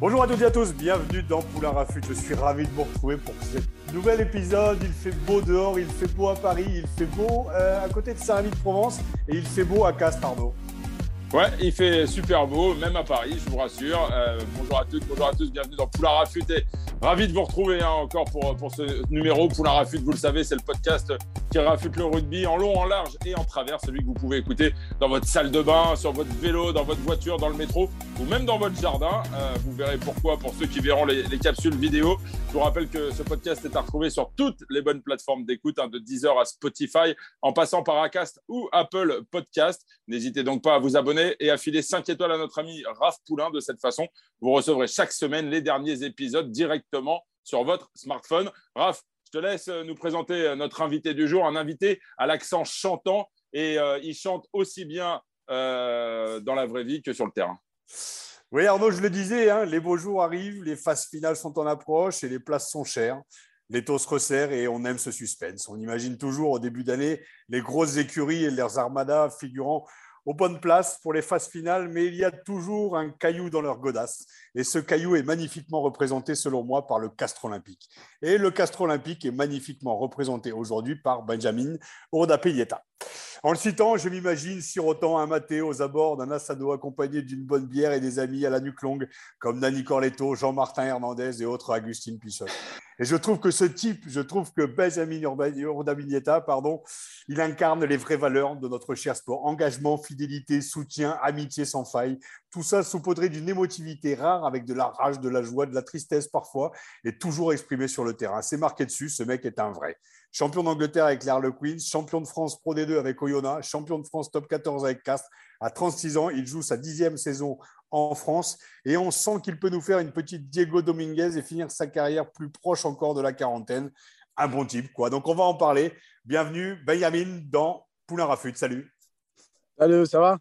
Bonjour à toutes et à tous, bienvenue dans Poulain Rafut. Je suis ravi de vous retrouver pour ce nouvel épisode. Il fait beau dehors, il fait beau à Paris, il fait beau euh, à côté de Saint-Rémy-de-Provence et il fait beau à Castres, Ouais, il fait super beau, même à Paris, je vous rassure. Euh, bonjour à toutes, bonjour à tous, bienvenue dans Poulain Rafut. Et ravi de vous retrouver hein, encore pour, pour ce numéro. Poulain Rafut, vous le savez, c'est le podcast qui rafute le rugby en long, en large et en travers. Celui que vous pouvez écouter dans votre salle de bain, sur votre vélo, dans votre voiture, dans le métro ou même dans votre jardin. Euh, vous verrez pourquoi pour ceux qui verront les, les, capsules vidéo. Je vous rappelle que ce podcast est à retrouver sur toutes les bonnes plateformes d'écoute, hein, de Deezer à Spotify, en passant par Acast ou Apple Podcast. N'hésitez donc pas à vous abonner et à filer 5 étoiles à notre ami Raph Poulain. De cette façon, vous recevrez chaque semaine les derniers épisodes directement sur votre smartphone. Raph, je te laisse nous présenter notre invité du jour, un invité à l'accent chantant et euh, il chante aussi bien euh, dans la vraie vie que sur le terrain. Oui, Arnaud, je le disais, hein, les beaux jours arrivent, les phases finales sont en approche et les places sont chères. Les taux se resserrent et on aime ce suspense. On imagine toujours au début d'année les grosses écuries et leurs armadas figurant aux bonnes places pour les phases finales, mais il y a toujours un caillou dans leur godasse. Et ce caillou est magnifiquement représenté, selon moi, par le Castre Olympique. Et le Castre Olympique est magnifiquement représenté aujourd'hui par Benjamin Urdapilleta. En le citant, je m'imagine sirotant un maté aux abords d'un assado accompagné d'une bonne bière et des amis à la nuque longue, comme Nani Corletto, Jean-Martin Hernandez et autres Agustine Pissot. Et je trouve que ce type, je trouve que Benjamin Urdapilleta, pardon, il incarne les vraies valeurs de notre cher sport. Engagement, fidélité, soutien, amitié sans faille. Tout ça saupoudré d'une émotivité rare avec de la rage, de la joie, de la tristesse parfois, et toujours exprimé sur le terrain. C'est marqué dessus, ce mec est un vrai champion d'Angleterre avec le Queens, champion de France Pro D2 avec Oyonnax, champion de France Top 14 avec Castres. À 36 ans, il joue sa dixième saison en France et on sent qu'il peut nous faire une petite Diego Dominguez et finir sa carrière plus proche encore de la quarantaine. Un bon type, quoi. Donc, on va en parler. Bienvenue, Benjamin, dans Poulain Rafut. Salut. Salut, ça va?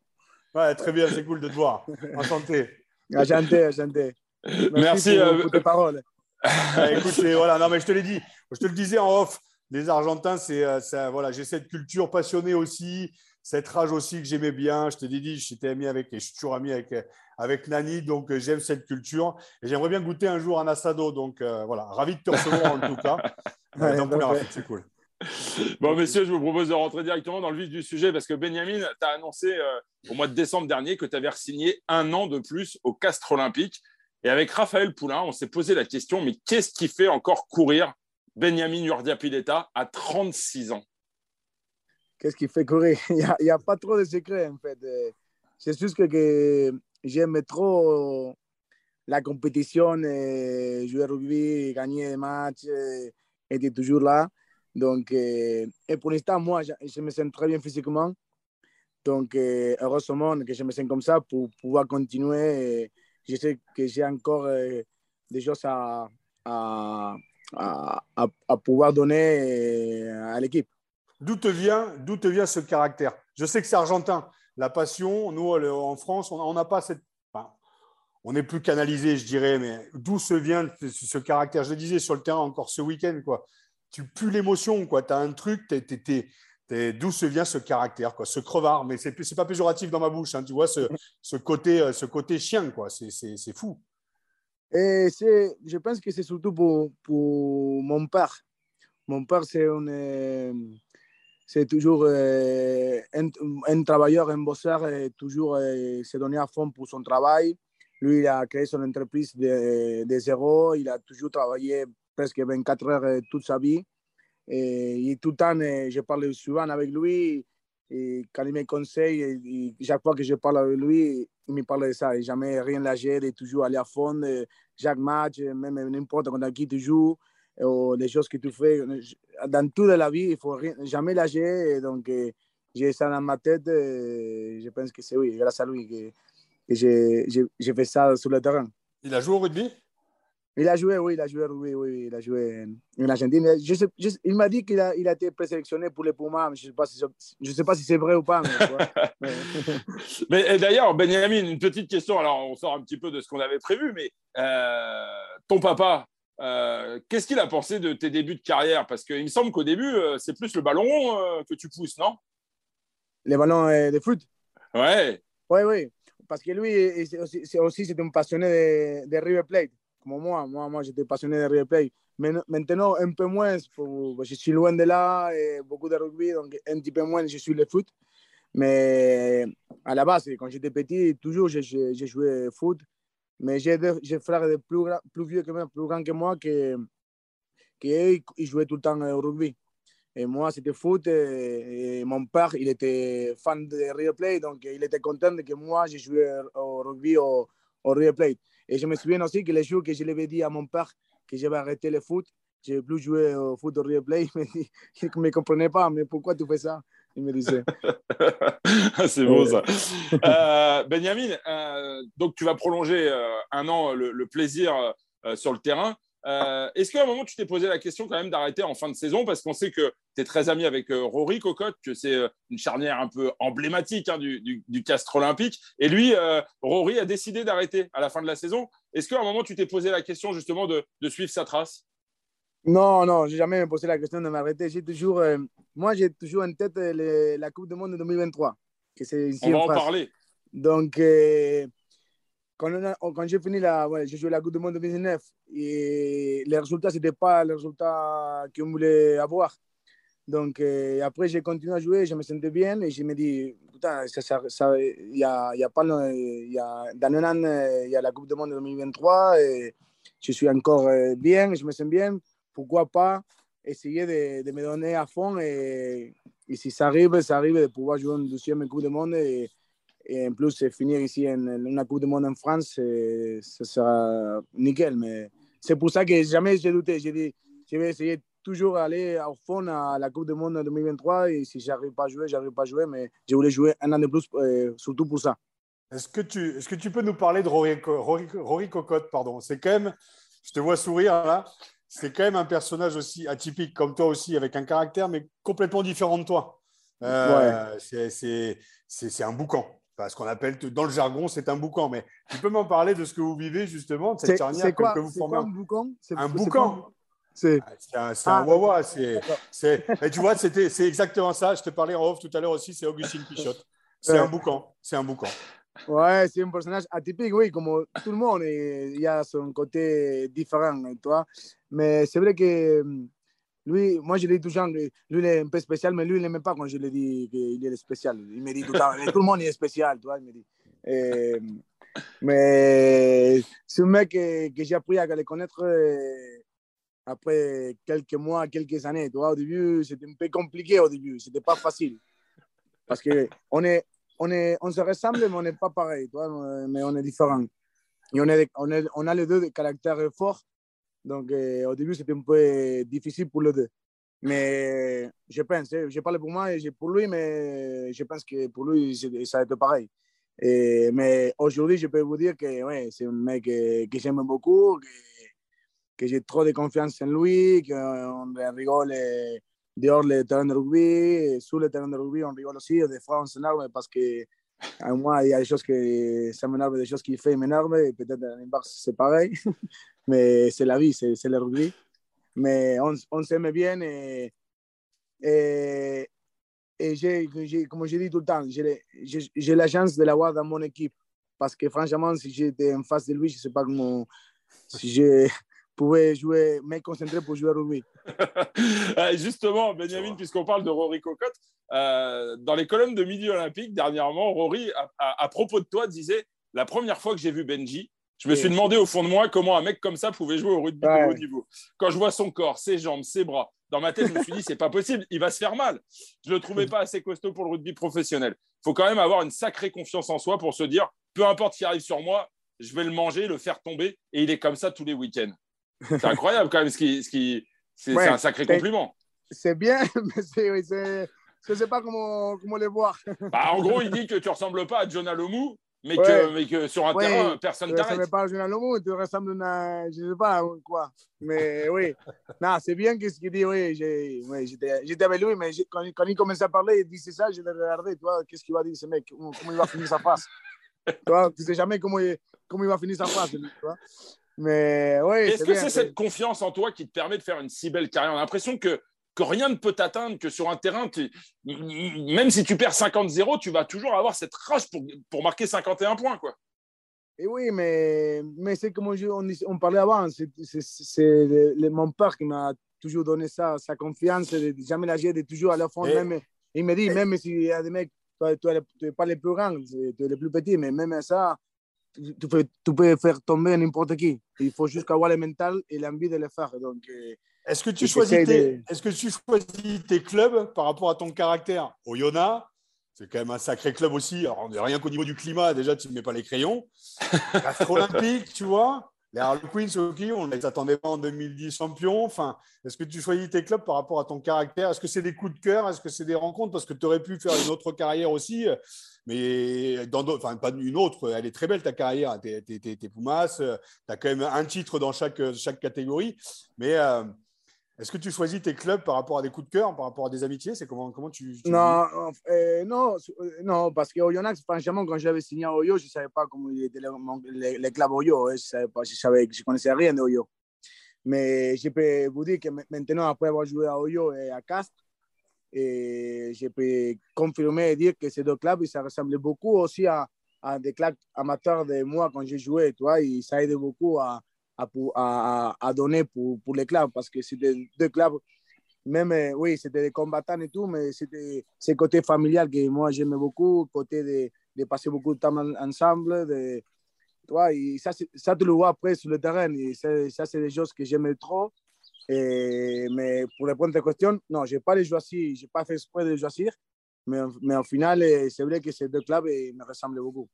Ouais, très bien, c'est cool de te voir. Enchanté. Enchanté, enchanté. Merci, Merci pour, euh... pour tes paroles. écoute, voilà, non, mais je te l'ai dit, je te le disais en off, les Argentins, c'est voilà, j'ai cette culture passionnée aussi, cette rage aussi que j'aimais bien. Je t'ai dit, j'étais ami avec, et je suis toujours ami avec, avec Nani, donc j'aime cette culture. Et j'aimerais bien goûter un jour un assado. Donc euh, voilà, ravi de te recevoir en tout cas. ouais, c'est cool. Bon, messieurs, je vous propose de rentrer directement dans le vif du sujet parce que Benjamin, tu as annoncé euh, au mois de décembre dernier que tu avais signé un an de plus au Castre Olympique. Et avec Raphaël Poulain, on s'est posé la question mais qu'est-ce qui fait encore courir Benjamin Urdiapileta à 36 ans? Qu'est-ce qui fait courir? Il n'y a, pas trop de secrets en fait. C'est juste que, que j'aime trop la compétition, jouer au rugby, gagner des matchs, être toujours là. Donc, et pour l'instant, moi, je me sens très bien physiquement. Donc, heureusement que je me sens comme ça pour pouvoir continuer. Je sais que j'ai encore des choses à, à, à, pouvoir donner à l'équipe. D'où te vient, te vient ce caractère? Je sais que c'est argentin. La passion, nous en France, on n'a pas cette. On est plus canalisé, je dirais, mais d'où se vient ce caractère? Je le disais sur le terrain encore ce week-end, quoi. Tu pues l'émotion, quoi. Tu as un truc, t'es, t'es, t'es, d'où se vient ce caractère, quoi, ce crevard. Mais c'est, c'est pas péjoratif dans ma bouche, hein, tu vois, ce, ce, côté, ce côté chien, quoi. C'est, fou. Et je pense que c'est surtout pour, pour, mon père. Mon père, c'est toujours euh, un, un, travailleur, un bosseur, et toujours euh, se donner à fond pour son travail. Lui, il a créé son entreprise de, de zéro. Il a toujours travaillé presque 24 heures euh, toute sa vie. Et, et tout le temps, je parle souvent avec lui. Et quand il me conseille, et, et chaque fois que je parle avec lui, il me parle de ça. Et jamais rien lâcher, de toujours aller à fond. Chaque match, même n'importe contre qui tu joues, ou les choses que tu fais. Dans toute la vie, il ne faut rien, jamais lâcher. Et donc, j'ai ça dans ma tête. Et je pense que c'est oui, grâce à lui que j'ai fait ça sur le terrain. Il a joué au rugby? Il a joué, oui, il a joué, oui, oui, il a joué en Argentine. Je sais, il m'a dit qu'il a, il a été présélectionné pour les Pumas, mais je ne sais pas si, je sais pas si c'est vrai ou pas. Mais, mais d'ailleurs, Benjamin, une petite question. Alors, on sort un petit peu de ce qu'on avait prévu, mais euh, ton papa, euh, qu'est-ce qu'il a pensé de tes débuts de carrière? Parce qu'il me semble qu'au début, euh, c'est plus le ballon que tu pousses, non? Les ballons de foot Ouais. Oui, oui. Parce que lui, c'est aussi, c'est un passionné de, de River Plate moi. Moi, moi j'étais passionné de replay. Maintenant, un peu moins, je suis loin de là, beaucoup de rugby, donc un petit peu moins, je suis le foot. Mais à la base, quand j'étais petit, toujours j'ai joué foot. Mais j'ai des frères plus, plus vieux que moi, plus grands que moi, qui ils jouaient tout le temps au rugby. Et moi, c'était foot. Et, mon père, il était fan de replay, donc il était content que moi, j'ai joué au rugby au, au replay. Et je me souviens aussi que les jours que je l'avais dit à mon père que j'avais arrêté le foot, je n'ai plus joué au foot au replay, il ne me comprenait pas, mais pourquoi tu fais ça? Il me disait. C'est beau ça. Euh, Benjamin, euh, donc tu vas prolonger euh, un an le plaisir sur le terrain. Euh, est-ce qu'à un moment, tu t'es posé la question quand même d'arrêter en fin de saison Parce qu'on sait que tu es très ami avec euh, Rory Cocotte, que c'est euh, une charnière un peu emblématique hein, du, du, castre olympique. Et lui, Rory a décidé d'arrêter à la fin de la saison. Est-ce qu'à un moment, tu t'es posé la question justement de, suivre sa trace? Non, non, j'ai jamais posé la question de m'arrêter. J'ai toujours, moi, j'ai toujours en tête la Coupe du Monde de 2023. Que On va en, parler. Donc, quand, j'ai fini la, ouais, j'ai joué la Coupe du Monde 2019 et les résultats, ce n'étaient pas les résultats qu'on voulait avoir. Donc euh, après, j'ai continué à jouer, je me sentais bien et je me dis, putain, ça, ça, y a, y a pas, y a, dans un an, il y a la Coupe du Monde 2023 et je suis encore euh, bien, je me sens bien. Pourquoi pas essayer de, me donner à fond et, si ça arrive, ça arrive de pouvoir jouer une deuxième Coupe du Monde et en plus, finir ici en une Coupe du Monde en France, ce sera nickel. Mais c'est pour ça que jamais j'ai douté. J'ai dit, je vais essayer toujours d'aller au fond à la Coupe du Monde 2023. Et si j'arrive pas à jouer, j'arrive pas à jouer. Mais je voulais jouer un an de plus, euh, surtout pour ça. Est-ce que, tu, est-ce que tu peux nous parler de Rory, Rory, Cocotte pardon? C'est quand même, je te vois sourire là, c'est quand même un personnage aussi atypique comme toi aussi, avec un caractère, mais complètement différent de toi. Euh, ouais. c'est, un boucan ce qu'on appelle dans le jargon, c'est un boucan. Mais tu peux m'en parler de ce que vous vivez justement, de cette charnière que, que, vous formez. un boucan? Un boucan c'est un, ah, wawa. C'est, tu vois, c'est exactement ça. Je te parlais en off tout à l'heure aussi, c'est Augustine Pichotte. C'est un boucan. C'est un boucan. Ouais, c'est un personnage atypique, oui, comme tout le monde. Il y a son côté différent, toi. Mais c'est vrai que lui, moi, je dis toujours, lui, il est un peu spécial, mais lui, il n'aime pas quand je lui dis qu'il est spécial. Il me dit tout le temps, tout le monde est spécial, tu vois, il me dit. Et, mais c'est un mec que, j'ai appris à le connaître euh, après quelques mois, quelques années. Tu vois, au début, c'était un peu compliqué au début, c'était pas facile. Parce qu'on est, on est, on se ressemble, mais on n'est pas pareil, tu vois, mais on est différents. Et on, est, on a les deux des caractères forts donc, euh, au début, c'était un peu difficile pour les deux. Mais je pense, hein, je parle pour moi et pour lui, mais je pense que pour lui, ça a été pareil. Mais aujourd'hui, je peux vous dire que c'est un mec que, que j'aime beaucoup, que, j'ai trop de confiance en lui, qu'on rigole dehors le terrain de rugby, sous le terrain de rugby, on rigole aussi. Des fois, on s'énerve parce que à moi, il y a des choses que ça m'énerve, des choses qu'il fait m'énervent, et peut-être à l'inverse, c'est pareil. mais c'est la vie, c'est le rugby. Mais on, on s'aime bien et, et, et j'ai, comme je dis tout le temps, j'ai la chance de l'avoir dans mon équipe. Parce que franchement, si j'étais en face de lui, je ne sais pas comment, si je pouvais jouer, me concentrer pour jouer au rugby. Justement, Benjamin, puisqu'on parle de Rory Cocotte, euh, dans les colonnes de Midi Olympique, dernièrement, Rory, à, à propos de toi, disait La première fois que j'ai vu Benji, je me suis demandé au fond de moi comment un mec comme ça pouvait jouer au rugby de haut niveau. Quand je vois son corps, ses jambes, ses bras, dans ma tête, je me suis dit, c'est pas possible, il va se faire mal. Je le trouvais pas assez costaud pour le rugby professionnel. Il faut quand même avoir une sacrée confiance en soi pour se dire, peu importe ce qui arrive sur moi, je vais le manger, le faire tomber, et il est comme ça tous les week-ends. C'est incroyable quand même, ce qui, ce qui, c'est un sacré compliment. C'est bien, mais c'est je sais pas comment, comment les voir. Bah, en gros, il dit que tu ressembles pas à Jonah Lomu, mais, que, mais que sur un terrain, personne t'arrête. Tu ne pas à Jonah Lomu, tu ressembles à, je sais pas quoi. Mais oui, non, c'est bien ce qu'il dit, oui. J'étais avec lui, mais quand, quand, il commençait à parler, il disait ça, je l'ai regardé, tu vois, qu'est-ce qu'il va dire ce mec, comment il va finir sa face. tu vois, tu sais jamais comment il, comment il va finir sa tu vois. Mais oui. Est-ce que c'est cette confiance en toi qui te permet de faire une si belle carrière? On a l'impression que, que rien ne peut t'atteindre, que sur un terrain, même si tu perds 50-0, tu vas toujours avoir cette rage pour, pour marquer 51 points. Quoi. Et oui, mais, mais c'est comme on, on, parlait avant, c'est mon père qui m'a toujours donné ça, sa confiance, de jamais lâcher, de toujours à la fond. même, il me dit, même s'il y a des mecs, tu n'es pas les plus grands, tu es les plus petits, mais même ça, tu peux, tu peux faire tomber n'importe qui. Il faut juste avoir le mental et l'envie de le faire. Donc, euh, est-ce que, tu choisis tes, est-ce que tu choisis tes clubs par rapport à ton caractère? Oyonnax, c'est quand même un sacré club aussi. Alors, rien qu'au niveau du climat, déjà, tu ne mets pas les crayons. Olympique, tu vois. Les Harlequins, ok, on les attendait pas en 2010 champions. Enfin, est-ce que tu choisis tes clubs par rapport à ton caractère? Est-ce que c'est des coups de cœur? Est-ce que c'est des rencontres? Parce que tu aurais pu faire une autre carrière aussi, mais dans d'autres, enfin, pas une autre. Elle est très belle ta carrière. Tu es, Pumas, tu as quand même un titre dans chaque, chaque catégorie. Mais euh, est-ce que tu choisis tes clubs par rapport à des coups de cœur, par rapport à des amitiés? C'est comment, comment tu, Non, euh, non, euh, non, parce que Oyonnax, franchement, quand j'avais signé à Oyo, je ne savais pas comment les, clubs Oyo. Hein, je savais pas, je savais, je connaissais rien de Oyo. Mais je peux vous dire que maintenant, après avoir joué à Oyo et à Castres, et je peux confirmer et dire que ces deux clubs, ça ressemblait beaucoup aussi à, à des clubs amateurs de moi quand j'ai joué. Toi, et ça aide beaucoup à à, à, donner pour, pour, les clubs parce que c'était deux clubs, même, euh, oui, c'était des combattants et tout, mais c'était ce côté familial que moi j'aimais beaucoup, côté de, de, passer beaucoup de temps ensemble. De, toi, et ça, ça, tu le vois après sur le terrain, et ça, c'est des choses que j'aimais trop. Et, mais pour répondre à ta question, non, je n'ai pas les choisi, je n'ai pas fait exprès de les choisir, mais, mais au final, euh, c'est vrai que ces deux clubs me ressemblent beaucoup.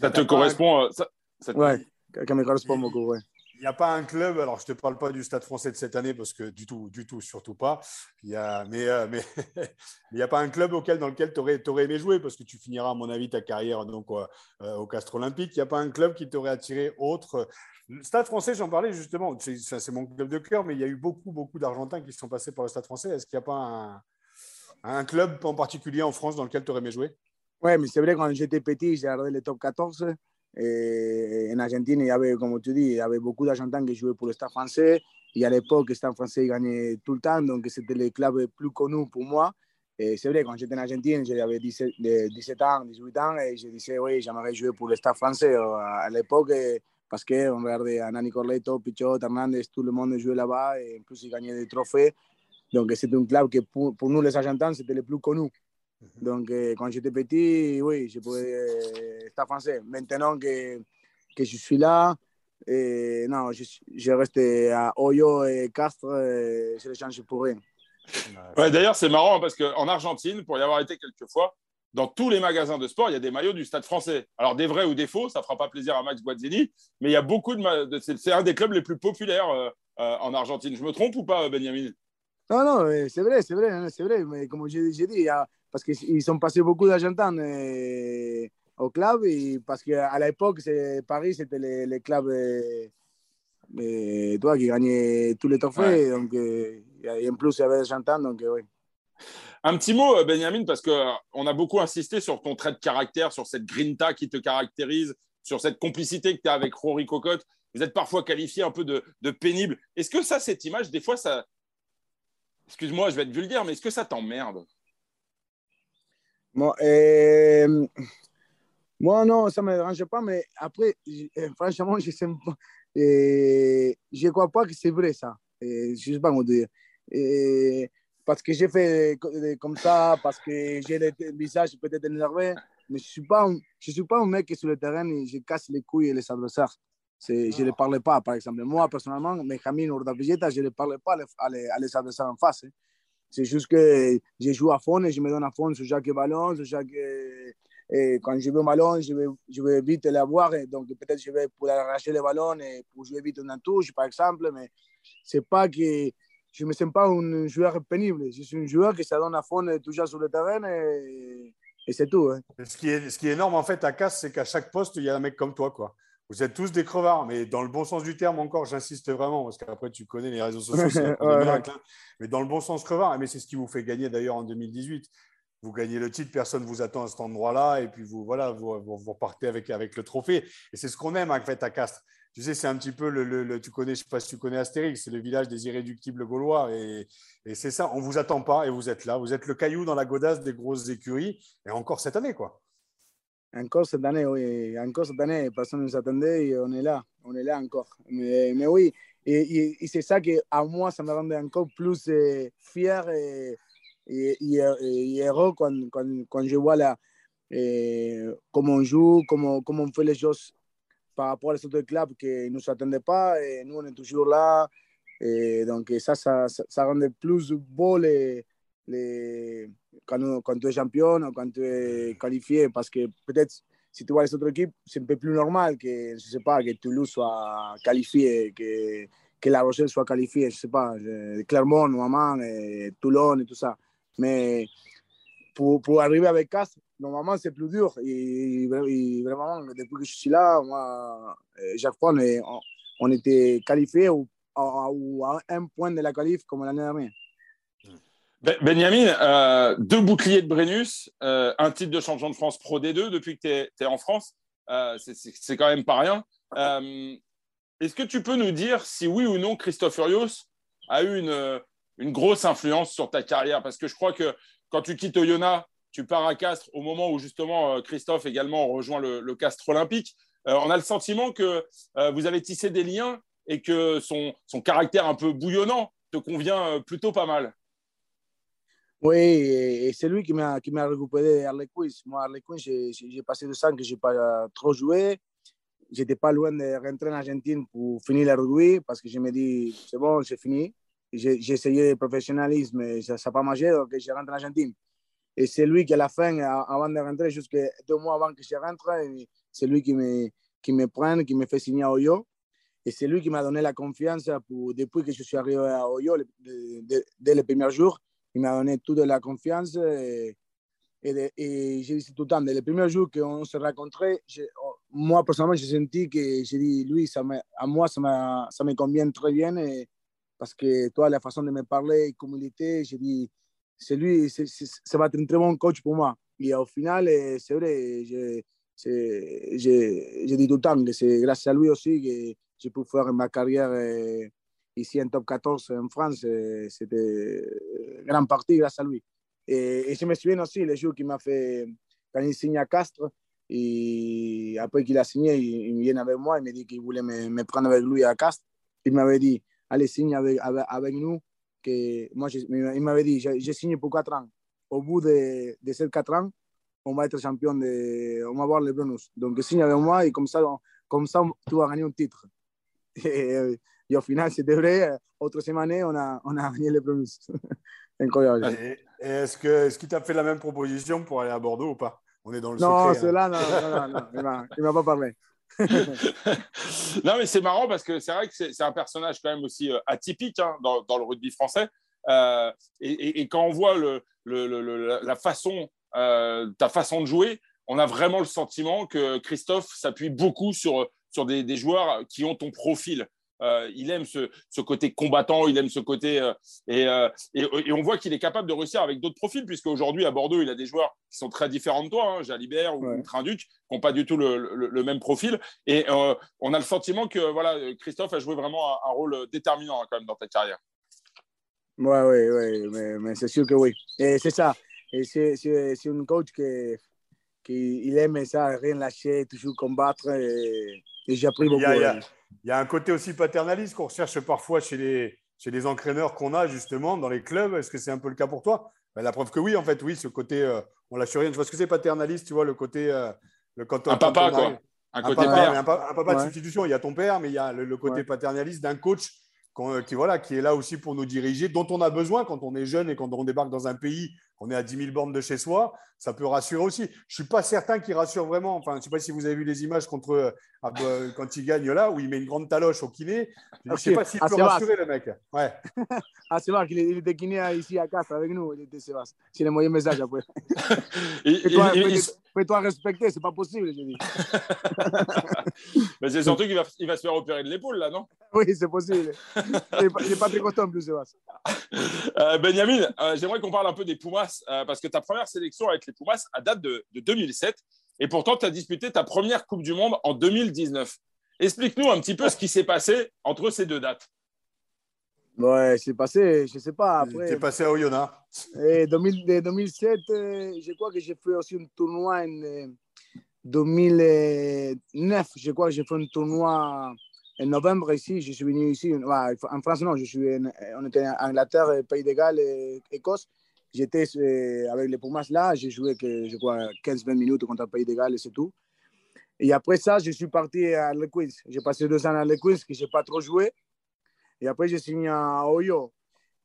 Ça te correspond ça, ça Ouais, ça me correspond beaucoup, ouais. Il n'y a pas un club, alors je ne te parle pas du Stade français de cette année parce que du tout, du tout, surtout pas. Y a, mais euh, mais il n'y a pas un club auquel, dans lequel tu aurais, aimé jouer parce que tu finiras, à mon avis, ta carrière donc, euh, au Castre Olympique. Il n'y a pas un club qui t'aurait attiré autre. Le Stade français, j'en parlais justement, c'est mon club de cœur, mais il y a eu beaucoup, beaucoup d'Argentins qui sont passés par le Stade français. Est-ce qu'il n'y a pas un, club en particulier en France dans lequel tu aurais aimé jouer? Oui, mais c'est vrai, quand j'étais petit, j'ai regardé les top 14. Et en Argentine, il y avait, comme tu dis, il y avait beaucoup d'Argentins qui jouaient pour le Stade français. Et à l'époque, le Stade français gagnait tout le temps, donc c'était le club plus connu pour moi. Et c'est vrai, quand j'étais en Argentine, j'avais 17, 17, ans, 18 ans, et je disais, oui, j'aimerais jouer pour le Stade français à l'époque, parce qu'on regardait Nani Corleto, Pichot, Hernandez, tout le monde jouait là-bas, et en plus, ils des trophées. Donc, c'était un club que pour, pour nous, les Argentins, c'était le plus connu. Donc, euh, quand j'étais petit, oui, je pouvais euh, estar français. Maintenant que, que je suis là, et non, je, je reste à Oyo et Castres, je les change pour rien. Ouais, D'ailleurs, c'est marrant parce qu'en Argentine, pour y avoir été quelques fois, dans tous les magasins de sport, il y a des maillots du Stade français. Alors, des vrais ou des faux, ça ne fera pas plaisir à Max Guazzini, mais il y a beaucoup de. C'est un des clubs les plus populaires euh, en Argentine. Je me trompe ou pas, Benjamin? Non, non, c'est vrai, c'est vrai, c'est vrai. Mais comme j'ai dit, parce qu'ils sont passés beaucoup d'Argentins euh, au club et parce qu'à l'époque, Paris, c'était les, les, clubs euh, euh, toi, qui gagnaient tous les trophées. Ouais. Donc, et en plus, il y avait des Argentins, donc oui. Un petit mot, Benjamin, parce qu'on a beaucoup insisté sur ton trait de caractère, sur cette grinta qui te caractérise, sur cette complicité que tu as avec Rory Cocotte. Vous êtes parfois qualifié un peu de, de pénible. Est-ce que ça, cette image, des fois, ça. Excuse-moi, je vais être vulgaire, mais est-ce que ça t'emmerde? Moi, euh, moi, non, ça ne me dérange pas, mais après, franchement, je ne euh, je crois pas que c'est vrai ça. Euh, je ne sais pas comment dire. Euh, parce que j'ai fait comme ça, parce que j'ai le visage peut-être énervé, mais je ne suis, pas un, je suis pas un mec qui sur le terrain et je casse les couilles et les adversaires. Je ne les parle pas, par exemple. Moi, personnellement, Benjamin Urdapilleta, je ne les parle pas à les, à les adversaires en face. Hein. C'est juste que je joue à fond et je me donne à fond sur chaque ballon, sur chaque... Et quand je veux un ballon, je vais, je vais vite l'avoir. Donc peut-être je vais pour arracher le ballon et pour jouer vite une touche, par exemple. Mais c'est pas que je ne me sens pas un joueur pénible. Je suis un joueur qui se donne à fond toujours sur le terrain et, et c'est tout. Hein. Ce, qui est, ce qui est énorme en fait à Casse, c'est qu'à chaque poste, il y a un mec comme toi. quoi. Vous êtes tous des crevards, mais dans le bon sens du terme encore, j'insiste vraiment, parce qu'après tu connais les réseaux sociaux, c'est ouais, mais dans le bon sens crevard, mais c'est ce qui vous fait gagner d'ailleurs en 2018. Vous gagnez le titre, personne ne vous attend à cet endroit-là, et puis vous, voilà, vous, vous, repartez avec, avec le trophée. Et c'est ce qu'on aime en fait à Castres tu sais, c'est un petit peu le, tu connais, je sais pas si tu connais Astérix, c'est le village des irréductibles gaulois. Et, et c'est ça, on vous attend pas et vous êtes là. Vous êtes le caillou dans la godasse des grosses écuries. Et encore cette année, quoi. Encore cette année, oui. Encore cette année, personne ne nous attendait et on est là. On est là encore. Mais, oui, et, c'est ça qui, à moi, ça me rendait encore plus euh, fier et, et, heureux quand, quand, quand, je vois là, euh, comment on joue, comment, comment on fait les choses par rapport les autres clubs qui ne nous attendaient pas. Et nous, on est toujours là. Et donc, ça, ça, ça, rendait plus beau les, les, quand, tu es champion ou quand tu es qualifié. Parce que peut-être, si tu vois les autres équipes, c'est un peu plus normal que, je sais pas, que Toulouse soit qualifié, que, que La Rochelle soit qualifiée, je sais pas, Clermont, Noamant, et Toulon et tout ça. Mais pour, pour arriver avec Castres, normalement, c'est plus dur. Et, vraiment, depuis que je suis là, moi, euh, chaque fois, on, on était qualifié ou, à un point de la qualif comme l'année dernière. Ben, Benjamin, euh, deux boucliers de Brennus, euh, un titre de champion de France Pro D2 depuis que tu es, en France. c'est quand même pas rien. Est-ce que tu peux nous dire si oui ou non Christophe Urios a eu une, grosse influence sur ta carrière? Parce que je crois que quand tu quittes Oyonnax, tu pars à Castres au moment où justement euh, Christophe également rejoint le, Castres olympique. Euh, on a le sentiment que euh, vous avez tissé des liens et que son caractère un peu bouillonnant te convient plutôt pas mal. Oui, et c'est lui qui m'a récupéré Harlequins. Moi, Harlequins, j'ai passé deux ans que je n'ai pas trop joué. J'étais pas loin de rentrer en Argentine pour finir le rugby parce que je me dis, c'est bon, c'est fini. J'ai essayé le professionnalisme, ça n'a pas marché, donc je rentre en Argentine. Et c'est lui qui, à la fin, avant de rentrer, jusque deux mois avant que je rentre, c'est lui qui me, qui me prend, qui me fait signer à Oyo. Et c'est lui qui m'a donné la confiance pour, depuis que je suis arrivé à Oyo, dès le premier jour. Il m'a donné toute la confiance. Et, et, j'ai dit tout le temps, dès le premier jour qu'on s'est rencontrés, moi, personnellement, j'ai senti que j'ai dit, lui, ça à moi, ça, ça me convient très bien. Et, parce que toi, la façon de me parler, comme il était, j'ai dit, c'est lui, ça va être un très bon coach pour moi. Et au final, eh, c'est vrai, j'ai dit tout le temps que c'est grâce à lui aussi que j'ai pu faire ma carrière eh, ici en top 14 en France. Eh, c'était grande partie grâce à lui. Et, je me souviens aussi les jours qu'il m'a fait quand il signe à Castres. Et après qu'il a signé, il, vient avec moi, il m'a dit qu'il voulait me, me, prendre avec lui à Castres. Il m'avait dit, allez, signe avec, nous. Que moi, il m'avait dit, j'ai signé pour 4 ans. Au bout de, de ces 4 ans, on va être champion, de, on va avoir les bonus. Donc, signe avec moi et comme ça, comme ça tu vas gagner un titre. Et, et au final, c'était vrai. Autre semaine, on a, on a gagné les bonus. Incroyable. Est-ce qu'il est qu t'a fait la même proposition pour aller à Bordeaux ou pas? On est dans le Non, c'est là, non, non, non, non, il ne m'a pas parlé. non, mais c'est marrant parce que c'est vrai que c'est un personnage quand même aussi euh, atypique hein, dans, dans, le rugby français. Euh, et, et, quand on voit le, le, la façon, euh, ta façon de jouer, on a vraiment le sentiment que Christophe s'appuie beaucoup sur, sur des, des, joueurs qui ont ton profil. Euh, il aime ce, ce, côté combattant, il aime ce côté. Euh, euh, et, et, on voit qu'il est capable de réussir avec d'autres profils, puisque aujourd'hui à Bordeaux, il a des joueurs qui sont très différents de toi, hein, Jalibert ou ouais. Trinduc, qui n'ont pas du tout le, le, même profil. Et on a le sentiment que voilà, Christophe a joué vraiment un, rôle déterminant hein, quand même dans ta carrière. Oui, oui, oui, mais, mais c'est sûr que oui. Et c'est ça. Et c'est un coach qui, qui il aime ça, rien lâcher, toujours combattre. Et, et j'ai appris beaucoup. Il y, a, il y, a, un côté aussi paternaliste qu'on recherche parfois chez les, chez les entraîneurs qu'on a justement dans les clubs. Est-ce que c'est un peu le cas pour toi? Ben, La preuve que oui, en fait, oui, ce côté, euh, on lâche rien. Je vois ce que c'est paternaliste, tu vois, le côté. Euh, le, quand, un papa, quoi. Un, côté papa, père. Un, papa, de substitution. Il y a ton père, mais il y a le, côté ouais. paternaliste d'un coach qui, voilà, qui est là aussi pour nous diriger, dont on a besoin quand on est jeune et quand on débarque dans un pays on est à 10 000 bornes de chez soi, ça peut rassurer aussi. Je suis pas certain qu'il rassure vraiment. Enfin, je sais pas si vous avez vu les images contre euh, euh, quand il gagne là, où il met une grande taloche au kiné. Je ne sais pas s'il ah, peut rassurer le mec. Ouais. ah, c'est vrai qu'il était kiné ici à Castres avec nous. Il était Sébastien. C'est le moyen message après. Toi respecter, c'est pas possible, je dis. Mais c'est surtout qu'il va, il va se faire opérer de l'épaule là, non? Oui, c'est possible. il n'est pas très content en plus, Sébastien. Euh, Benjamin, j'aimerais qu'on parle un peu des Pumas, parce que ta première sélection avec les Pumas à date de, 2007. Et pourtant, tu as disputé ta première Coupe du Monde en 2019. Explique-nous un petit peu ce qui s'est passé entre ces deux dates. Ouais, c'est passé, je sais pas. Après, c'est passé à Oyonnax. Et 2007, euh, je crois que j'ai fait aussi un tournoi en 2009. Euh, je crois que j'ai fait un tournoi en novembre ici. Je suis venu ici. En France, non, je suis on était en Angleterre, Pays de Galles, Écosse j'étais euh, avec les Pumas là, j'ai joué que, je crois 15-20 minutes contre le Pays de Galles et c'est tout. Et après ça, je suis parti à Le Queens. J'ai passé deux ans à Le Queens que je n'ai pas trop joué. Et après, j'ai signé à Oyo.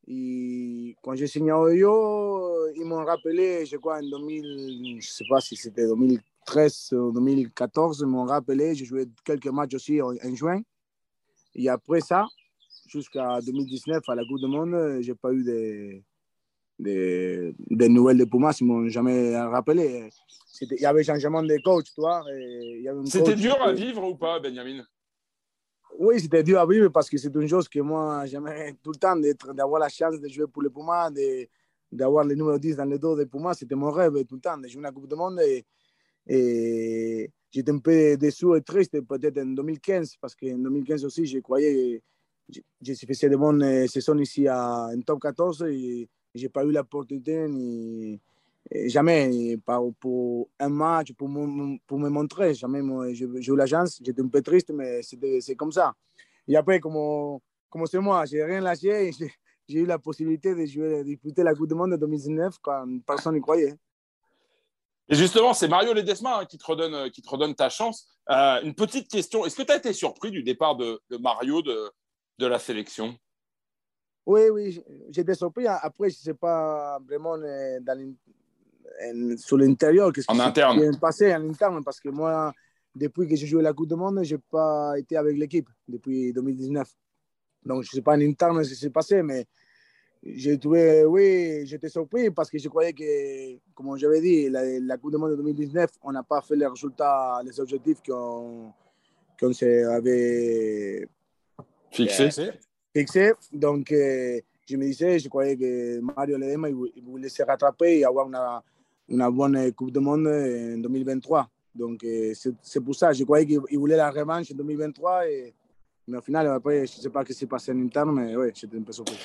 Et quand j'ai signé à Oyo, ils m'ont rappelé, je crois en 2000, je ne sais pas si c'était 2013 ou 2014, ils m'ont rappelé. J'ai joué quelques matchs aussi en, en juin. Et après ça, jusqu'à 2019, à la Coupe du Monde, je n'ai pas eu de des nouvelles de Pumas, ils ne m'ont jamais rappelé. Il y avait changement de coach, toi. C'était dur à vivre ou pas, Benjamin? Oui, c'était dur à vivre parce que c'est une chose que moi, j'aimerais tout le temps d'avoir la chance de jouer pour les Pumas, d'avoir le numéro 10 dans le dos des Pumas. C'était mon rêve tout le temps de jouer la Coupe du Monde. Et, j'étais un peu déçu et triste peut-être en 2015 parce qu'en 2015 aussi, je croyais j'ai fait de bonnes saisons ici à, en top 14 et j'ai pas eu l'opportunité ni jamais pour un match pour me, pour me montrer jamais j'ai eu la chance j'étais un peu triste mais c'est comme ça et après comme comme c'est moi j'ai rien lâché j'ai eu la possibilité de jouer de disputer la Coupe du Monde de 2019 quand personne n'y croyait et justement, c'est Mario Ledesma hein, qui, te redonne, qui te redonne ta chance. Euh, une petite question. Est-ce que tu as été surpris du départ de, de Mario de, de la sélection? Oui, oui, j'étais surpris. Après, je ne sais pas vraiment dans sur l'intérieur. Qu'est-ce en interne. Qui passé en interne parce que moi, depuis que j'ai joué la Coupe du Monde, je n'ai pas été avec l'équipe depuis 2019. Donc, je ne sais pas en interne ce qui s'est passé, mais j'ai trouvé, oui, j'étais surpris parce que je croyais que, comme j'avais dit, la, Coupe du Monde de 2019, on n'a pas fait les résultats, les objectifs qu'on qu s'avait fixés fixé. Donc, euh, je me disais, je croyais que Mario Ledema il voulait se rattraper et avoir une, une bonne Coupe du Monde en 2023. Donc, euh, c'est pour ça, je croyais qu'il voulait la revanche en 2023. Et, mais au final, après, je ne sais pas ce qui s'est passé en interne, mais oui, j'étais un peu surpris.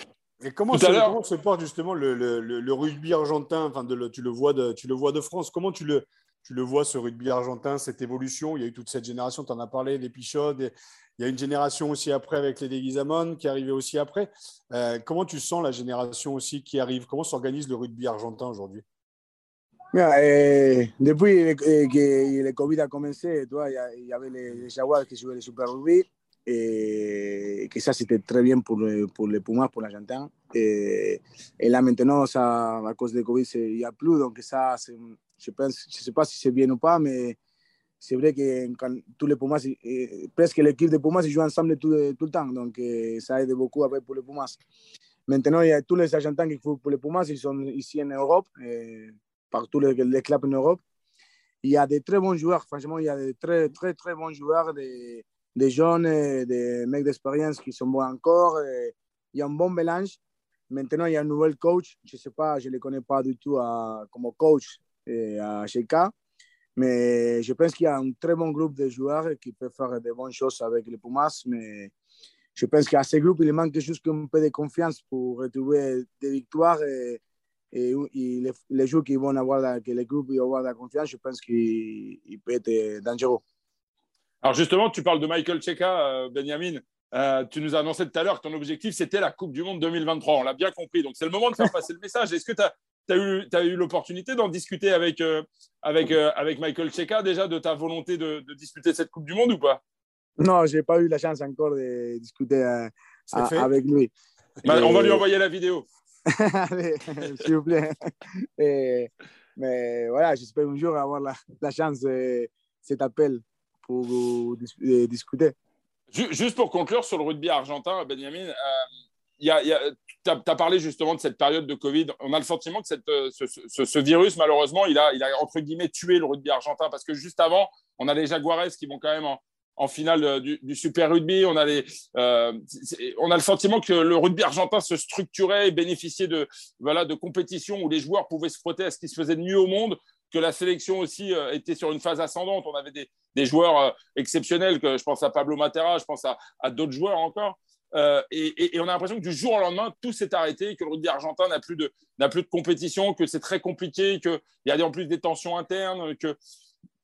Et comment, comment se porte justement le, le, le, rugby argentin? Enfin de, tu, le vois de, tu le vois de France Comment tu le, tu le vois, ce rugby argentin, cette évolution? Il y a eu toute cette génération, tu en as parlé, les Pichot, des, il y a une génération aussi après avec les Déguisamon qui est arrivée aussi après. Euh, comment tu sens la génération aussi qui arrive? Comment s'organise le rugby argentin aujourd'hui? Eh, depuis que le Covid a commencé, il y avait les, Jaguars qui jouaient le Super Rugby et que ça c'était très bien pour, pour les Pumas, pour l'Argentin. Et, et, là maintenant, ça, à cause du Covid, il n'y a plus. Donc ça, je pense, je si c'est bien ou pas, mais c'est vrai que quand tous les Pumas, eh, presque l'équipe de Pumas, ils jouent ensemble tout, tout le temps. Donc, eh, ça aide beaucoup après pour les Pumas. Maintenant, il y a tous les Argentins qui jouent pour les Pumas, ils sont ici en Europe, eh, partout les, clubs en Europe. Il y a des très bons joueurs, franchement, il y a des très, très, très bons joueurs, des, des jeunes, des mecs d'expérience qui sont bons encore. il y a un bon mélange. Maintenant, il y a un nouvel coach. Je ne sais pas, je ne le connais pas du tout comme coach à Sheikha mais je pense qu'il y a un très bon groupe de joueurs qui peuvent faire de bonnes choses avec les Pumas. Mais je pense qu'à ce groupe, il manque juste un peu de confiance pour retrouver des victoires. Et, les, les, joueurs qui vont avoir, la, que les groupes vont avoir la confiance, je pense qu'il peut être dangereux. Alors justement, tu parles de Michael Cheka, euh, Benjamin. Euh, tu nous as annoncé tout à l'heure que ton objectif, c'était la Coupe du Monde 2023. On l'a bien compris. Donc, c'est le moment de faire passer le message. Est-ce que tu as, eu, l'opportunité d'en discuter avec, euh, avec, euh, avec Michael Cheka déjà de ta volonté de, de, disputer cette Coupe du Monde ou pas? Non, je n'ai pas eu la chance encore de discuter euh, avec lui. Bah, on va lui envoyer la vidéo. Allez, s'il vous plaît. Mais voilà, j'espère un jour avoir la, chance de cet appel pour dis discuter. Juste pour conclure sur le rugby argentin, Benjamin, euh, tu as, parlé justement de cette période de Covid. On a le sentiment que cette, ce, ce, ce, virus, malheureusement, il a, il a, entre guillemets, tué le rugby argentin parce que juste avant, on a les Jaguares qui vont quand même en, en finale du, du, Super Rugby. On a, les, euh, on a le sentiment que le rugby argentin se structurait et bénéficiait de, voilà, de compétitions où les joueurs pouvaient se frotter à ce qui se faisait de mieux au monde, que la sélection aussi euh, était sur une phase ascendante. On avait des, joueurs euh, exceptionnels, que je pense à Pablo Matera, je pense à, d'autres joueurs encore. Euh, et, on a l'impression que du jour au lendemain, tout s'est arrêté, que le rugby argentin n'a plus de, n'a plus de compétition, que c'est très compliqué, qu'il y a en plus des tensions internes, que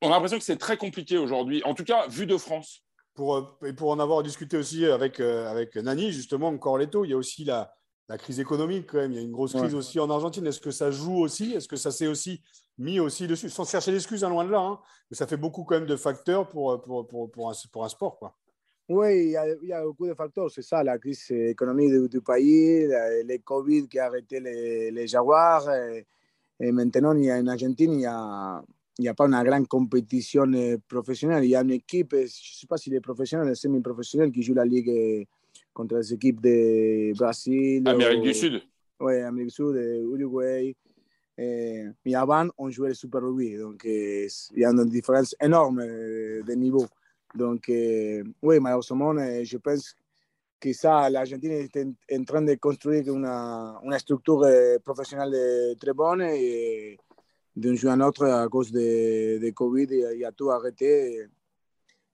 on a l'impression que c'est très compliqué aujourd'hui, en tout cas vu de France. Pour, et pour en avoir discuté aussi avec, euh, avec Nani, justement, encore Corletto, il y a aussi la, la, crise économique quand même. Il y a une grosse crise ouais. aussi en Argentine. Est-ce que ça joue aussi? Est-ce que ça s'est aussi mis aussi dessus? Sans chercher d'excuses, hein, loin de là. Hein, mais ça fait beaucoup quand même de facteurs pour, pour, pour, pour, un, pour un sport. Quoi. Oui, il y, a, il y, a, beaucoup de facteurs, c'est ça, la crise économique du, du pays, le Covid qui a arrêté les, les Jaguars. Et, et, maintenant, il y a en Argentine, il y a, il n'y a pas une grande compétition professionnelle. Il y a une équipe, je ne sais pas si les professionnels, semi-professionnels, qui jouent la Ligue contre les équipes de Brésil. Amérique ou, du Sud. Oui, Amérique du Sud, Uruguay. Et, mais avant, on jouait le Super Rugby. Donc, il y a une différence énorme de niveau. Donc, oui, malheureusement, je pense que ça, l'Argentine est en, en, train de construire une, une structure professionnelle très bonne et d'un jour à l'autre à cause de, de Covid, il y a tout arrêté.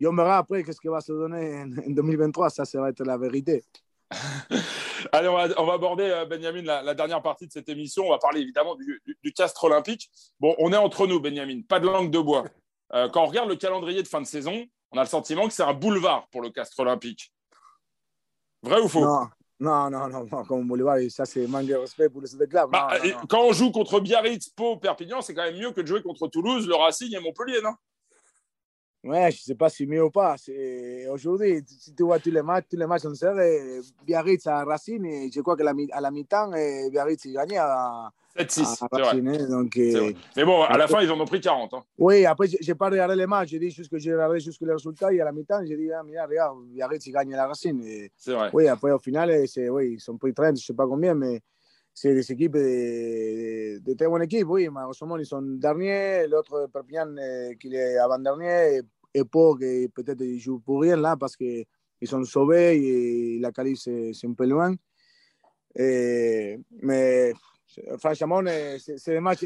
Et on verra après qu'est-ce qui va se donner en, en 2023, ça, ça va être la vérité. Allez, on va, on va aborder, Benjamin, la, la, dernière partie de cette émission. On va parler évidemment du, du, du, castre olympique. Bon, on est entre nous, Benjamin, pas de langue de bois. Euh, quand on regarde le calendrier de fin de saison, on a le sentiment que c'est un boulevard pour le castre olympique. Vrai ou faux? Non. Non, non, non, non, comme boulevard, ça c'est manque de respect pour les autres clubs. Bah, non, non, non. Quand on joue contre Biarritz, Pau, Perpignan, c'est quand même mieux que de jouer contre Toulouse, le Racing et Montpellier, non? Ouais, je ne sais pas si mieux ou pas. Aujourd'hui, si tu vois tous les matchs, tous les matchs sont serrés. Biarritz à Racing, et je crois qu'à la, à la mi-temps, Biarritz gagnait à, 7-6. Donc, euh... Mais bon, à la fin, ils en ont pris 40. Hein. Oui, après, je n'ai pas regardé les matchs. J'ai dit juste que j'ai regardé jusque les résultats. Et à la mi-temps, j'ai dit, ah, mira, regarde, Biarritz, il gagne la Racine. C'est vrai. Oui, après, au final, oui, ils sont pris 30, je ne sais pas combien, mais c'est des équipes de, de, de, très bonnes équipes. Oui, malheureusement, ils sont derniers. L'autre, Perpignan, qui est avant-dernier. Et, et Pau, qui peut-être ils jouent pour rien là parce qu'ils sont sauvés et la qualif, c'est un peu loin. Et, mais franchement, c'est des matchs,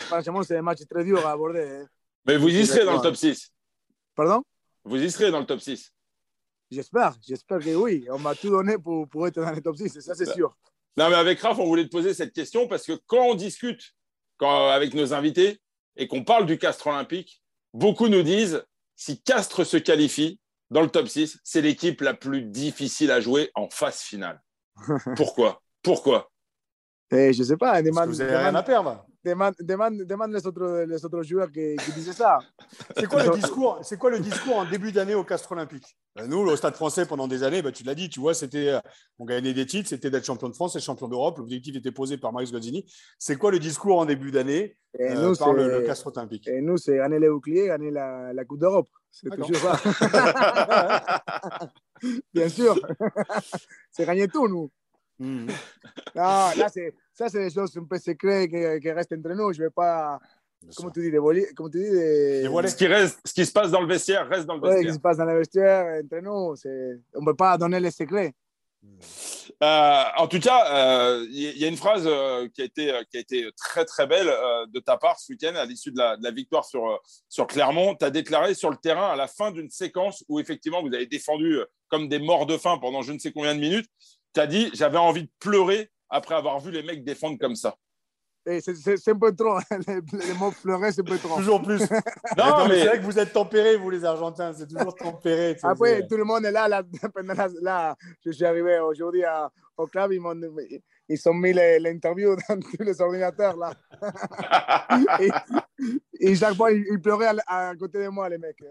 franchement, c'est des matchs très durs à aborder. Hein. Mais vous y serez dans le top 6. Pardon? Vous y serez dans le top 6. J'espère, j'espère que oui. On m'a tout donné pour, pour, être dans le top 6, ça c'est sûr. Non, mais avec Raph, on voulait te poser cette question parce que quand on discute quand, avec nos invités et qu'on parle du Castre olympique, beaucoup nous disent si Castres se qualifie dans le top 6, c'est l'équipe la plus difficile à jouer en phase finale. Pourquoi? Pourquoi? Eh, je sais pas, demande, vous n'avez rien à perdre. Demande, demande, demande les, autres, les autres joueurs qui, qui disaient ça. C'est quoi, le discours, c'est quoi le discours en début d'année au Castre Olympique? Nous, au Stade français, pendant des années, bah, tu l'as dit, tu vois, c'était, on gagnait des titres, c'était d'être champion de France et champion d'Europe. L'objectif était posé par Marius Gozzini. C'est quoi le discours en début d'année euh, par le, le, Castre Olympique? Et nous, c'est gagner les boucliers, gagner la, la Coupe d'Europe. C'est toujours ça. Bien sûr. c'est gagner tout, nous. Mmh. Non, là, c'est, ça, c'est des choses un peu secrètes qui, qui, restent entre nous. Je ne vais pas, comment tu dis, dévoiler, comment tu dis, de... ce, qui reste, ce qui se passe dans le vestiaire reste dans le vestiaire. Oui, ce qui se passe dans le vestiaire, entre nous, c'est... on ne peut pas donner les secrets. Euh, en tout cas, il euh, y, y, a une phrase euh, qui, a été, qui a été très très belle euh, de ta part ce week-end à l'issue de la, de la, victoire sur, sur Clermont. Tu as déclaré sur le terrain à la fin d'une séquence où effectivement vous avez défendu comme des morts de faim pendant je ne sais combien de minutes tu as dit j'avais envie de pleurer après avoir vu les mecs défendre comme ça. C'est un peu trop. Les, les mots pleurer, c'est un peu trop. Toujours plus. non, mais, c'est vrai que vous êtes tempérés, vous les Argentins. C'est toujours tempéré. Après, tout le monde est là. Là, là je suis arrivé aujourd'hui au club. Ils, ont, ils ont mis l'interview dans tous les ordinateurs. Là. et, et, chaque fois, ils, pleuraient à, à, côté de moi, les mecs.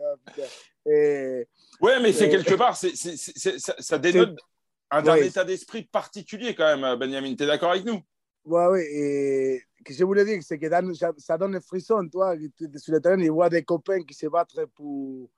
Et, ouais, mais c'est quelque part, c est, c est, ça, ça dénote un, ouais. état d'esprit particulier quand même, Benjamin. Tu es d'accord avec nous? Ouais, oui. Et ce que je voulais dire, c'est que ça, ça, donne frisson, toi, sur le terrain, il voit des copains qui se battent pour,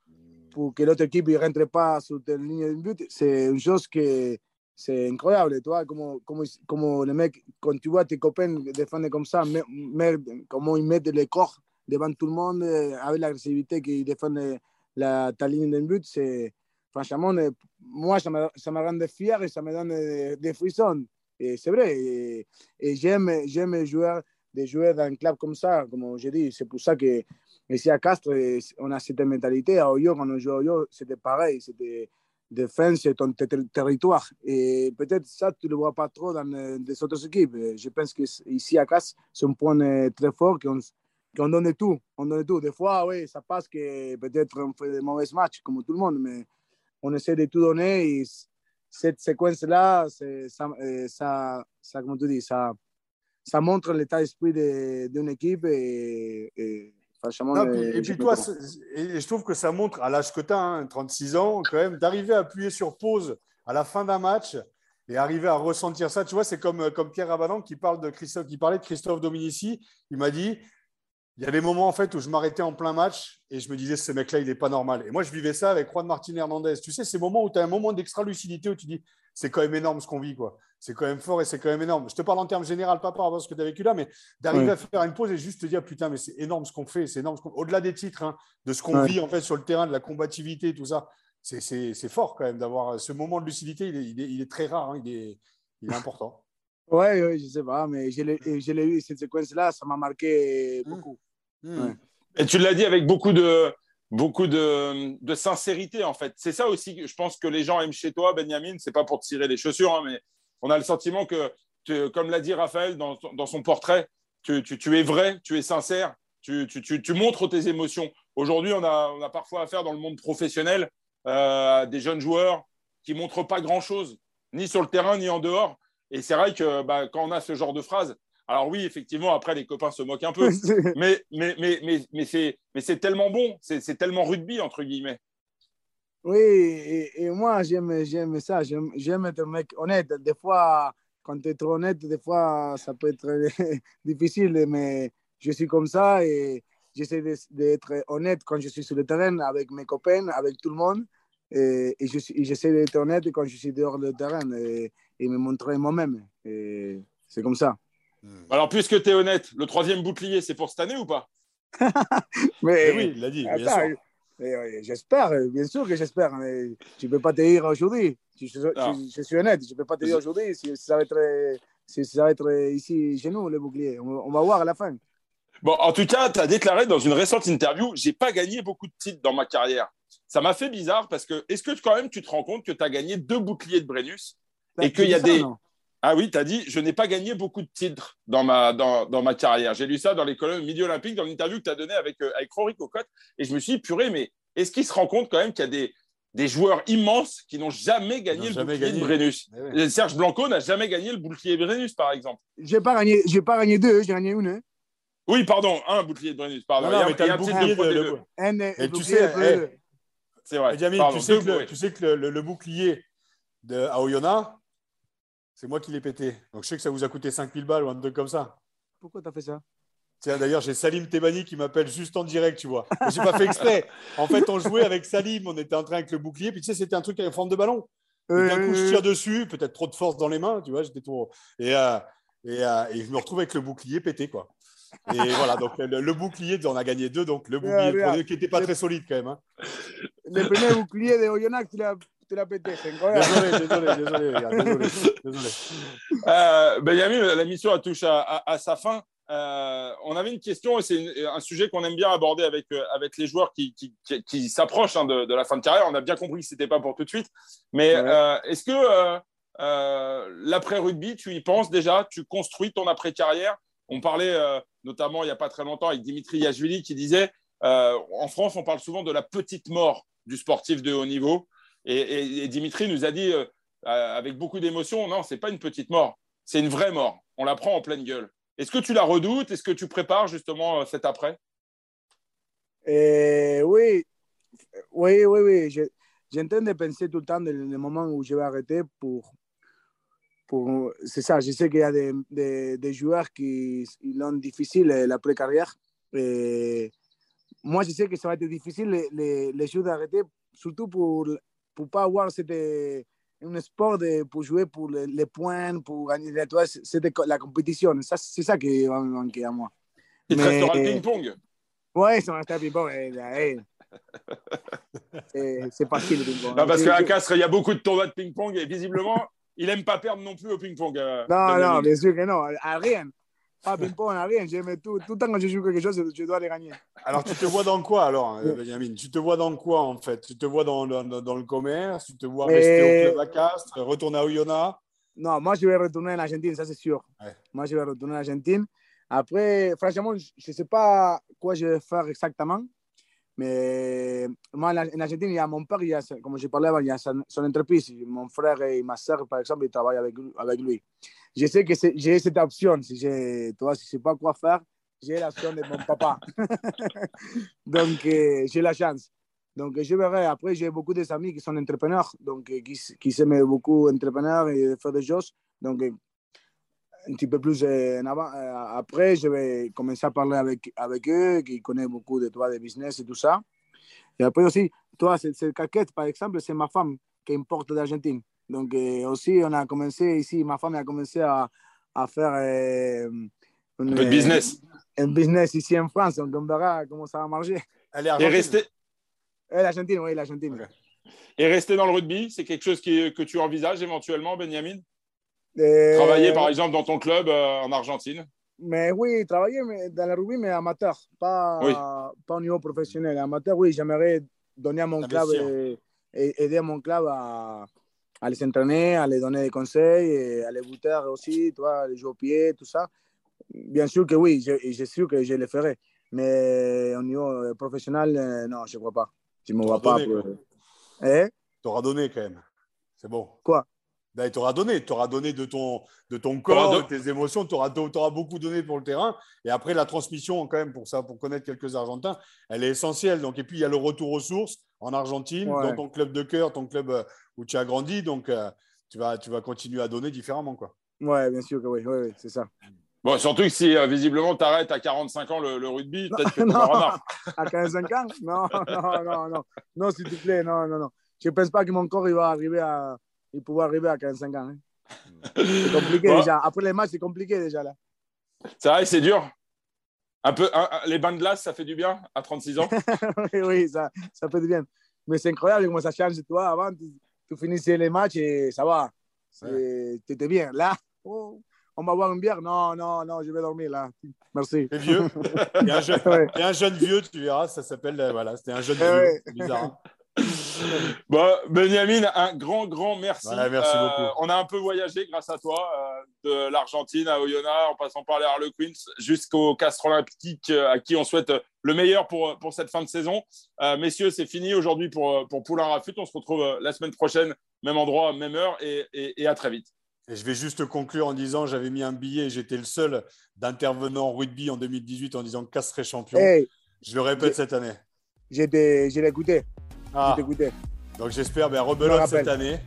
pour que l'autre équipe ne rentre pas sur la ligne de but. C'est une chose que c'est incroyable, toi, comme, comme, comme les mecs, quand tu vois tes copains défendre comme ça, mais, mais, comment ils mettent les corps devant tout le monde, avec l'agressivité qu'ils défendent la, ta ligne de but, c'est franchement, moi, ça me, ça me rend fier et ça me donne des frissons. Et c'est vrai. Et, j'aime, j'aime jouer, de jouer dans un club comme ça, comme je dis. C'est pour ça que ici à Castres, on a cette mentalité. À Oyo, quand on joue à Oyo, c'était pareil. C'était défense ton territoire. Et peut-être ça, tu ne le vois pas trop dans les autres équipes. Je pense qu'ici à Castres, c'est un point très fort qu'on qu'on donne tout. On donne tout. Des fois, oui, ça passe que peut-être on fait des mauvais matchs, comme tout le monde, mais on essaie de tout donner. Et cette séquence-là, ça, ça, ça, comment tu dis, ça, ça montre l'état d'esprit d'une équipe et, et franchement. Non, et, puis toi, et je trouve que ça montre à l'âge que tu as, hein, 36 ans, quand même, d'arriver à appuyer sur pause à la fin d'un match et arriver à ressentir ça. Tu vois, c'est comme, comme Pierre Rabadan qui, parle de Christophe, qui parlait de Christophe Dominici. Il m'a dit il y a des moments en fait où je m'arrêtais en plein match et je me disais ce mec-là il n'est pas normal. Et moi je vivais ça avec Juan Martin Hernandez. Tu sais ces moments où tu as un moment d'extra lucidité où tu dis c'est quand même énorme ce qu'on vit quoi. C'est quand même fort et c'est quand même énorme. Je te parle en termes général pas par rapport à ce que tu as vécu là, mais d'arriver à faire une pause et juste te dire putain mais c'est énorme ce qu'on fait, c'est énorme. Au-delà des titres, hein, de ce qu'on vit en fait sur le terrain, de la combativité, tout ça, c'est fort quand même d'avoir ce moment de lucidité. Il est, il est, très rare, hein, il, est, il est important. Oui, ouais, je sais pas, mais je l'ai eu cette séquence-là, ça m'a marqué mmh. Hmm. Et tu l'as dit avec beaucoup de, beaucoup de, de sincérité, en fait. C'est ça aussi que je pense que les gens aiment chez toi, Benjamin. C'est pas pour te tirer les chaussures, hein, mais on a le sentiment que, comme l'a dit Raphaël dans, dans son portrait, tu, tu, tu, es vrai, tu es sincère, tu, tu montres tes émotions. Aujourd'hui, on a, on a, parfois affaire dans le monde professionnel euh, à des jeunes joueurs qui montrent pas grand-chose, ni sur le terrain, ni en dehors. Et c'est vrai que bah, quand on a ce genre de phrase, alors oui, effectivement, après, les copains se moquent un peu. mais mais, mais, mais, mais c'est tellement bon, c'est tellement rugby, entre guillemets. Oui, et, moi, j'aime ça. J'aime être un mec honnête. Des fois, quand tu es trop honnête, des fois, ça peut être difficile, mais je suis comme ça et j'essaie d'être honnête quand je suis sur le terrain avec mes copains, avec tout le monde. Et, et j'essaie d'être honnête quand je suis dehors du terrain et, et me montrer moi-même. C'est comme ça. Hmm. Alors, puisque tu es honnête, le troisième bouclier, c'est pour cette année ou pas mais, oui, il l'a dit, bien sûr. J'espère, bien sûr que j'espère. Mais tu ne peux pas te dire aujourd'hui. Je, je, suis honnête, je ne peux pas te dire aujourd'hui si, ça va être, si ça va être ici chez nous, le bouclier. On, va voir à la fin. Bon, en tout cas, tu as déclaré dans une récente interview j'ai pas gagné beaucoup de titres dans ma carrière. Ça m'a fait bizarre parce que est-ce que quand même tu te rends compte que tu as gagné deux boucliers de Brennus et qu'il y a des. Ah oui, tu as dit, je n'ai pas gagné beaucoup de titres dans ma, dans, dans ma carrière. J'ai lu ça dans les colonnes Midi Olympique, dans l'interview que tu as donnée avec, euh, avec Rory Cocotte. Et je me suis dit, purée, mais est-ce qu'il se rend compte quand même qu'il y a des, des joueurs immenses qui n'ont jamais gagné le bouclier de Brennus? Eh Serge Blanco n'a jamais gagné le bouclier de Brennus, par exemple. Je n'ai pas, gagné, pas gagné deux, j'ai gagné une. Hein. Oui, pardon, un bouclier de Brennus. Pardon. Non, non, mais tu as le bouclier de, et tu sais, eh, c'est vrai. tu, sais que le, tu sais que le, bouclier de Aoyona, c'est moi qui l'ai pété. Donc je sais que ça vous a coûté 5000 balles ou un truc comme ça. Pourquoi tu as fait ça? Tiens, d'ailleurs, j'ai Salim Tebani qui m'appelle juste en direct, tu vois. J'ai pas fait exprès. En fait, on jouait avec Salim, on était en train avec le bouclier, puis tu sais, c'était un truc avec forme de ballon. Et d'un coup, je tire dessus, peut-être trop de force dans les mains, tu vois, j'étais trop. Et, euh, euh, et, je me retrouve avec le bouclier pété, quoi. Et voilà, donc le, bouclier, on a gagné deux, donc le bouclier qui n'était pas très solide quand même. Hein. Le premier bouclier de Oyonnax, tu l'as c'est incroyable. Désolé, désolé, désolé, désolé. Euh, Benjamin, la mission touche à, à, sa fin. Euh, on avait une question, et c'est un sujet qu'on aime bien aborder avec, euh, avec les joueurs qui, qui, qui, s'approchent hein, de, de, la fin de carrière. On a bien compris que ce n'était pas pour tout de suite. Mais euh, est-ce que l'après-rugby, tu y penses déjà? Tu construis ton après-carrière On parlait notamment il n'y a pas très longtemps avec Dimitri Yachvili qui disait en France, on parle souvent de la petite mort du sportif de haut niveau. Et, Dimitri nous a dit euh, euh, avec beaucoup d'émotion, non, c'est pas une petite mort, c'est une vraie mort. On la prend en pleine gueule. Est-ce que tu la redoutes? Est-ce que tu prépares justement euh, cet après? Oui, oui, oui, oui. J'entends de penser tout le temps le moment où je vais arrêter pour, c'est ça, je sais qu'il y a des, des, des, joueurs qui l'ont difficile l'après-carrière. Moi, je sais que ça va être difficile les, les, les jeux d'arrêter, surtout pour ne pas avoir cette, un sport de, pour jouer pour les, les points, pour gagner c'est la compétition. C'est ça qui va me manquer à moi. Il te restera le ping-pong. Oui, ça restera le ping-pong. C'est facile le ping-pong. Parce qu'à Castres, il y a beaucoup de tournois de ping-pong et visiblement, il n'aime pas perdre non plus au ping-pong. Euh, non, non, bien sûr que non. À rien. Pas ping-pong, à rien. J'aime tout. Tout le temps que je joue quelque chose, je dois les gagner. Alors, tu te vois dans quoi, alors, Benjamin? Tu te vois dans quoi, en fait? Tu te vois dans, dans, dans, le commerce? Tu te vois rester au club à Castres Retourner à Oyonnax? Non, moi, je vais retourner en Argentine, ça, c'est sûr. Ouais. Moi, je vais retourner en Argentine. Après, franchement, je ne sais pas quoi je vais faire exactement. Mais moi, en Argentine, il y a mon père, comme je parlais avant, il y a son, entreprise. Mon frère et ma soeur, par exemple, ils travaillent avec, lui. Je sais que j'ai cette option. Si je ne sais pas quoi faire, j'ai l'option de mon papa. donc, euh, j'ai la chance. Donc, je verrai. Après, j'ai beaucoup d'amis qui sont entrepreneurs, donc qui, qui s'aiment beaucoup entrepreneurs et faire des choses. Donc, un petit peu plus en avant. Après, je vais commencer à parler avec, avec eux, qui connaissent beaucoup de toi, de business et tout ça. Et après aussi, toi, cette, caquette, par exemple, c'est ma femme qui importe d'Argentine. Donc, euh, aussi, on a commencé ici, ma femme a commencé à, à faire euh, un business. Un business ici en France. Donc, on verra comment ça va marcher. Elle est. Et rester... L'Argentine, oui, l'Argentine. Okay. Et rester dans le rugby, c'est quelque chose qui, que tu envisages éventuellement, Benjamin? Euh... Travailler, par exemple, dans ton club euh, en Argentine mais oui, travailler dans le rugby, mais amateur, pas, oui. pas au niveau professionnel. Amateur, oui, j'aimerais donner à mon ah, club et, et, aider mon club à, à, les entraîner, à les donner des conseils, et à les buter aussi, toi, les jouer au pied, tout ça. Bien sûr que oui, je, je suis sûr que je le ferai. Mais au niveau professionnel, non, je ne crois pas. Je ne me vois pas. Pour... Eh? Tu auras donné quand même. C'est bon. Quoi? Ben, tu auras donné. Tu auras donné de ton, de ton corps, de tes émotions. Tu auras, auras, beaucoup donné pour le terrain. Et après, la transmission, quand même, pour ça, pour connaître quelques Argentins, elle est essentielle. Donc, et puis, il y a le retour aux sources en Argentine, ouais. dans ton club de cœur, ton club euh, où tu as grandi. Donc, euh, tu, vas, tu vas continuer à donner différemment. Quoi. Ouais, bien sûr que oui. oui, oui c'est ça. Bon, surtout que si euh, visiblement tu arrêtes à 45 ans le, le rugby, peut-être que tu À 45 ans? Non, non, non, non. Non, s'il te plaît, non, non, non. Je ne pense pas que mon corps il va arriver à il pouvoir arriver à 45 ans. Hein. C'est compliqué déjà. Après les matchs, c'est compliqué déjà là. C'est vrai, c'est dur. Un peu, un, les bains de glace, ça fait du bien à 36 ans oui, oui, ça, ça fait du bien. Mais c'est incroyable comment ça change. Toi, avant, tu, tu, finissais les matchs et ça va. Ouais. Tu étais bien. Là, oh, on va boire une bière? Non, non, non, je vais dormir là. Merci. T'es vieux. Il y, a un jeune, ouais. un vieux, tu verras. Ça s'appelle, euh, voilà, c'était un jeune vieux. Bizarre. Hein. Bon, Benjamin, un grand, grand merci. Euh, beaucoup. On a un peu voyagé grâce à toi, euh, de l'Argentine à Oyonnax, en passant par les Harlequins, jusqu'au Castres Olympique, euh, à qui on souhaite le meilleur pour, pour cette fin de saison. Euh, messieurs, c'est fini aujourd'hui pour, pour Poulain Rafut. On se retrouve la semaine prochaine, même endroit, même heure, et, et, et à très vite. Et je vais juste conclure en disant j'avais mis un billet, j'étais le seul d'intervenant rugby en 2018 en disant Castres serait champion. Hey, je le répète cette année. J'ai écouté. Ah. Donc j'espère, ben, rebelote cette année.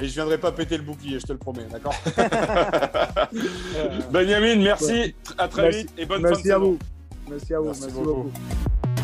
Et je viendrai pas péter le bouclier, je te le promets, d'accord Benjamin, merci, à très merci. vite et bonne merci fin de à vous. Merci à vous, merci, merci beaucoup. beaucoup.